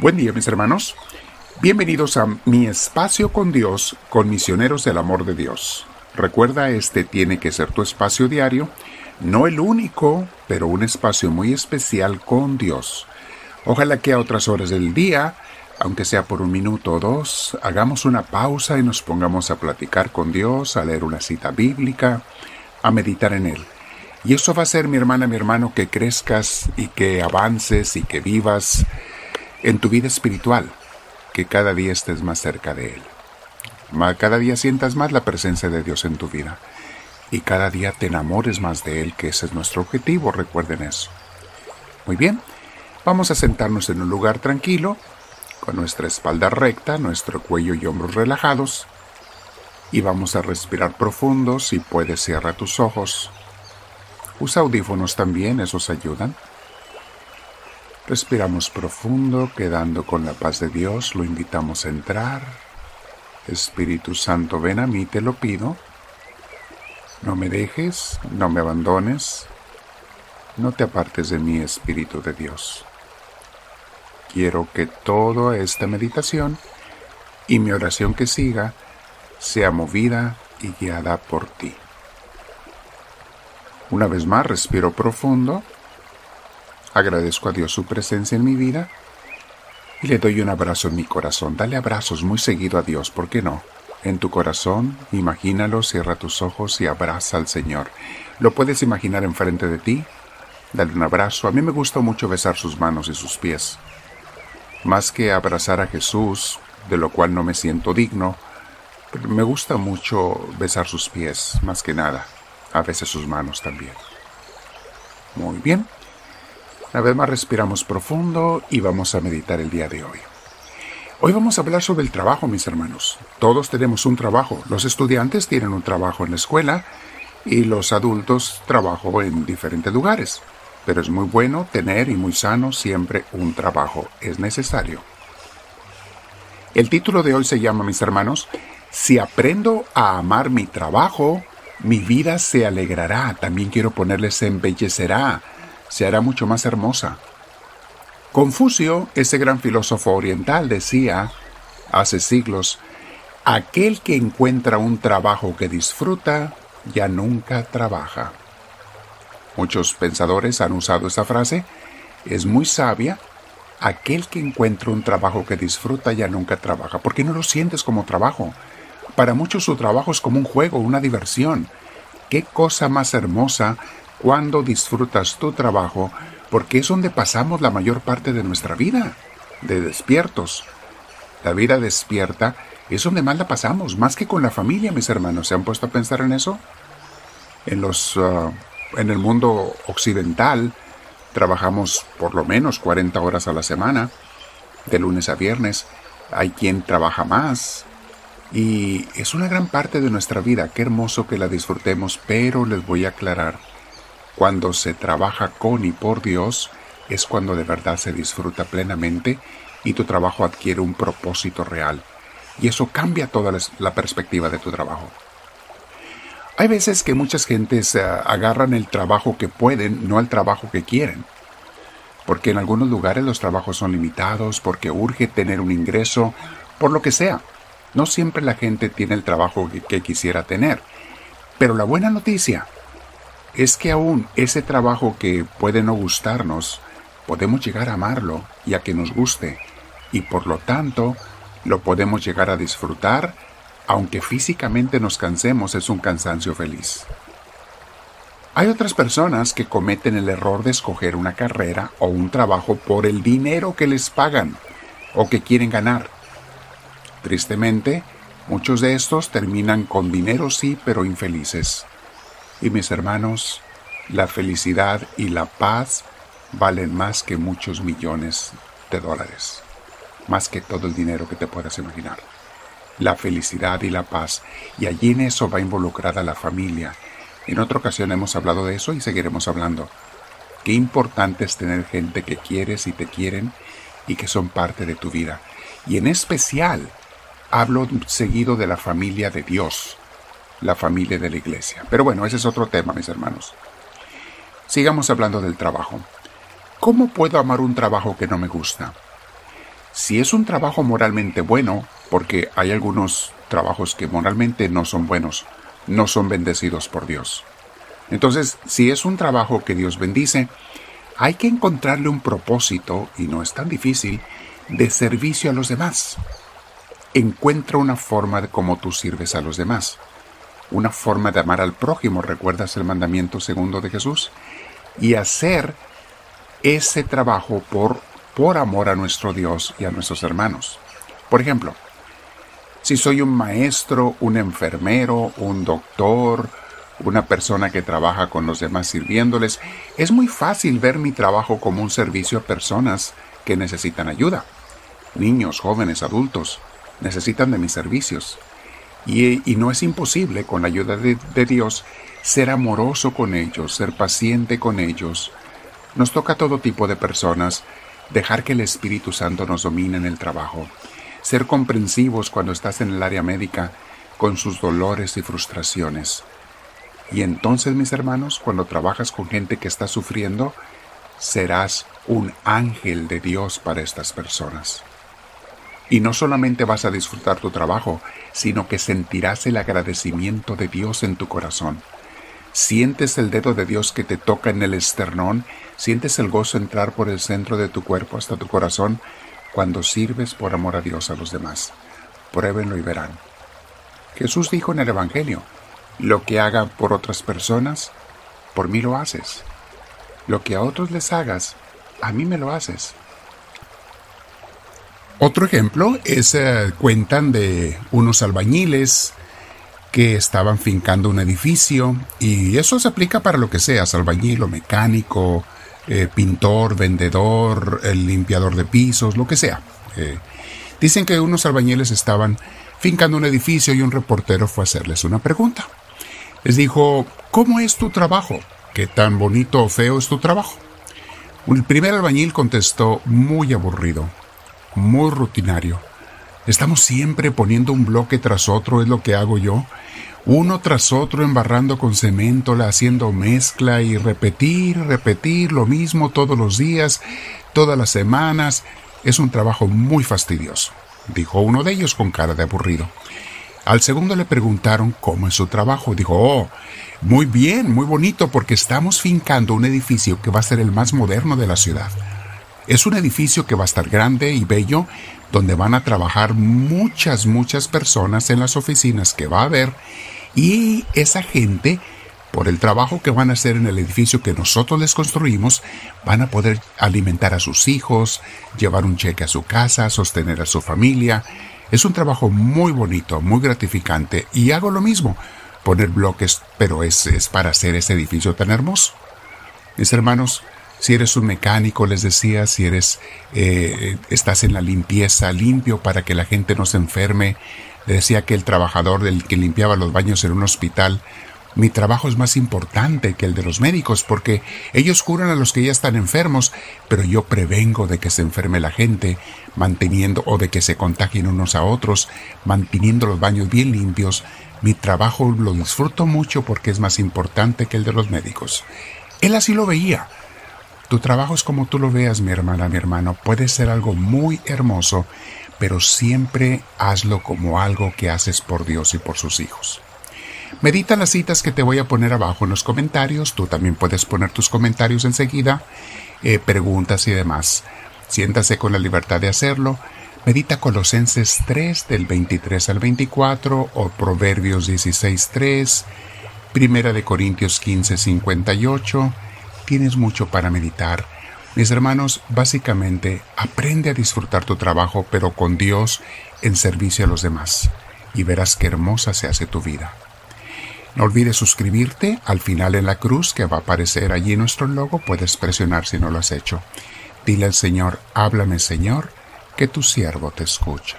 Buen día mis hermanos. Bienvenidos a Mi Espacio con Dios, con misioneros del amor de Dios. Recuerda, este tiene que ser tu espacio diario, no el único, pero un espacio muy especial con Dios. Ojalá que a otras horas del día, aunque sea por un minuto o dos, hagamos una pausa y nos pongamos a platicar con Dios, a leer una cita bíblica, a meditar en Él. Y eso va a ser, mi hermana, mi hermano, que crezcas y que avances y que vivas en tu vida espiritual, que cada día estés más cerca de Él. Cada día sientas más la presencia de Dios en tu vida y cada día te enamores más de Él, que ese es nuestro objetivo, recuerden eso. Muy bien, vamos a sentarnos en un lugar tranquilo, con nuestra espalda recta, nuestro cuello y hombros relajados, y vamos a respirar profundo, si puedes cierra tus ojos. Usa audífonos también, esos ayudan. Respiramos profundo, quedando con la paz de Dios, lo invitamos a entrar. Espíritu Santo, ven a mí, te lo pido. No me dejes, no me abandones, no te apartes de mí, Espíritu de Dios. Quiero que toda esta meditación y mi oración que siga sea movida y guiada por ti. Una vez más, respiro profundo Agradezco a Dios su presencia en mi vida y le doy un abrazo en mi corazón. Dale abrazos muy seguido a Dios, ¿por qué no? En tu corazón, imagínalo, cierra tus ojos y abraza al Señor. ¿Lo puedes imaginar enfrente de ti? Dale un abrazo. A mí me gusta mucho besar sus manos y sus pies. Más que abrazar a Jesús, de lo cual no me siento digno, me gusta mucho besar sus pies, más que nada. A veces sus manos también. Muy bien. Una vez más respiramos profundo y vamos a meditar el día de hoy. Hoy vamos a hablar sobre el trabajo, mis hermanos. Todos tenemos un trabajo. Los estudiantes tienen un trabajo en la escuela y los adultos trabajo en diferentes lugares. Pero es muy bueno tener y muy sano siempre un trabajo. Es necesario. El título de hoy se llama, mis hermanos, Si aprendo a amar mi trabajo, mi vida se alegrará. También quiero ponerles embellecerá se hará mucho más hermosa. Confucio, ese gran filósofo oriental, decía hace siglos, aquel que encuentra un trabajo que disfruta, ya nunca trabaja. Muchos pensadores han usado esa frase, es muy sabia, aquel que encuentra un trabajo que disfruta ya nunca trabaja, porque no lo sientes como trabajo. Para muchos su trabajo es como un juego, una diversión. ¿Qué cosa más hermosa cuando disfrutas tu trabajo, porque es donde pasamos la mayor parte de nuestra vida, de despiertos. La vida despierta es donde más la pasamos, más que con la familia, mis hermanos. ¿Se han puesto a pensar en eso? En, los, uh, en el mundo occidental trabajamos por lo menos 40 horas a la semana, de lunes a viernes. Hay quien trabaja más. Y es una gran parte de nuestra vida. Qué hermoso que la disfrutemos, pero les voy a aclarar cuando se trabaja con y por Dios es cuando de verdad se disfruta plenamente y tu trabajo adquiere un propósito real. Y eso cambia toda la perspectiva de tu trabajo. Hay veces que muchas gentes agarran el trabajo que pueden, no el trabajo que quieren. Porque en algunos lugares los trabajos son limitados, porque urge tener un ingreso, por lo que sea. No siempre la gente tiene el trabajo que quisiera tener. Pero la buena noticia es que aún ese trabajo que puede no gustarnos, podemos llegar a amarlo y a que nos guste, y por lo tanto lo podemos llegar a disfrutar, aunque físicamente nos cansemos, es un cansancio feliz. Hay otras personas que cometen el error de escoger una carrera o un trabajo por el dinero que les pagan o que quieren ganar. Tristemente, muchos de estos terminan con dinero sí, pero infelices. Y mis hermanos, la felicidad y la paz valen más que muchos millones de dólares, más que todo el dinero que te puedas imaginar. La felicidad y la paz, y allí en eso va involucrada la familia. En otra ocasión hemos hablado de eso y seguiremos hablando. Qué importante es tener gente que quieres y te quieren y que son parte de tu vida. Y en especial, hablo seguido de la familia de Dios, la familia de la iglesia. Pero bueno, ese es otro tema, mis hermanos. Sigamos hablando del trabajo. ¿Cómo puedo amar un trabajo que no me gusta? Si es un trabajo moralmente bueno, porque hay algunos trabajos que moralmente no son buenos, no son bendecidos por Dios. Entonces, si es un trabajo que Dios bendice, hay que encontrarle un propósito, y no es tan difícil, de servicio a los demás. Encuentra una forma de cómo tú sirves a los demás. Una forma de amar al prójimo, ¿recuerdas el mandamiento segundo de Jesús? Y hacer ese trabajo por, por amor a nuestro Dios y a nuestros hermanos. Por ejemplo, si soy un maestro, un enfermero, un doctor, una persona que trabaja con los demás sirviéndoles, es muy fácil ver mi trabajo como un servicio a personas que necesitan ayuda. Niños, jóvenes, adultos, necesitan de mis servicios. Y, no es imposible, con la ayuda de, de Dios, ser amoroso con ellos, ser paciente con ellos. Nos toca a todo tipo de personas dejar que el Espíritu Santo nos domine en el trabajo, ser comprensivos cuando estás en el área médica con sus dolores y frustraciones. Y entonces, mis hermanos, cuando trabajas con gente que está sufriendo, serás un ángel de Dios para estas personas. Y no solamente vas a disfrutar tu trabajo, sino que sentirás el agradecimiento de Dios en tu corazón. Sientes el dedo de Dios que te toca en el esternón, sientes el gozo entrar por el centro de tu cuerpo hasta tu corazón cuando sirves por amor a Dios a los demás. Pruébenlo y verán. Jesús dijo en el Evangelio, lo que haga por otras personas, por mí lo haces. Lo que a otros les hagas, a mí me lo haces. Otro ejemplo es, cuentan de unos albañiles que estaban fincando un edificio y eso se aplica para lo que seas, albañil o mecánico, eh, pintor, vendedor, el limpiador de pisos, lo que sea. Eh, dicen que unos albañiles estaban fincando un edificio y un reportero fue a hacerles una pregunta. Les dijo, ¿cómo es tu trabajo? ¿Qué tan bonito o feo es tu trabajo? El primer albañil contestó, muy aburrido muy rutinario. Estamos siempre poniendo un bloque tras otro, es lo que hago yo. Uno tras otro embarrando con cemento, haciendo mezcla y repetir, repetir lo mismo todos los días, todas las semanas. Es un trabajo muy fastidioso, dijo uno de ellos con cara de aburrido. Al segundo le preguntaron cómo es su trabajo. Dijo, oh, muy bien, muy bonito, porque estamos fincando un edificio que va a ser el más moderno de la ciudad. Es un edificio que va a estar grande y bello, donde van a trabajar muchas, muchas personas en las oficinas que va a haber y esa gente, por el trabajo que van a hacer en el edificio que nosotros les construimos, van a poder alimentar a sus hijos, llevar un cheque a su casa, sostener a su familia. Es un trabajo muy bonito, muy gratificante y hago lo mismo, poner bloques, pero es, es para hacer ese edificio tan hermoso. Mis hermanos, si eres un mecánico, les decía, si eres, eh, estás en la limpieza, limpio para que la gente no se enferme. Le decía que el trabajador del que limpiaba los baños en un hospital, mi trabajo es más importante que el de los médicos porque ellos curan a los que ya están enfermos, pero yo prevengo de que se enferme la gente, manteniendo o de que se contagien unos a otros, manteniendo los baños bien limpios. Mi trabajo lo disfruto mucho porque es más importante que el de los médicos. Él así lo veía. Tu trabajo es como tú lo veas, mi hermana, mi hermano. Puede ser algo muy hermoso, pero siempre hazlo como algo que haces por Dios y por sus hijos. Medita las citas que te voy a poner abajo en los comentarios. Tú también puedes poner tus comentarios enseguida, eh, preguntas y demás. Siéntase con la libertad de hacerlo. Medita Colosenses 3 del 23 al 24 o Proverbios 16 3, Primera de Corintios 15 58 tienes mucho para meditar. Mis hermanos, básicamente, aprende a disfrutar tu trabajo, pero con Dios en servicio a los demás, y verás qué hermosa se hace tu vida. No olvides suscribirte al final en la cruz que va a aparecer allí nuestro logo, puedes presionar si no lo has hecho. Dile al Señor, háblame Señor, que tu siervo te escucha.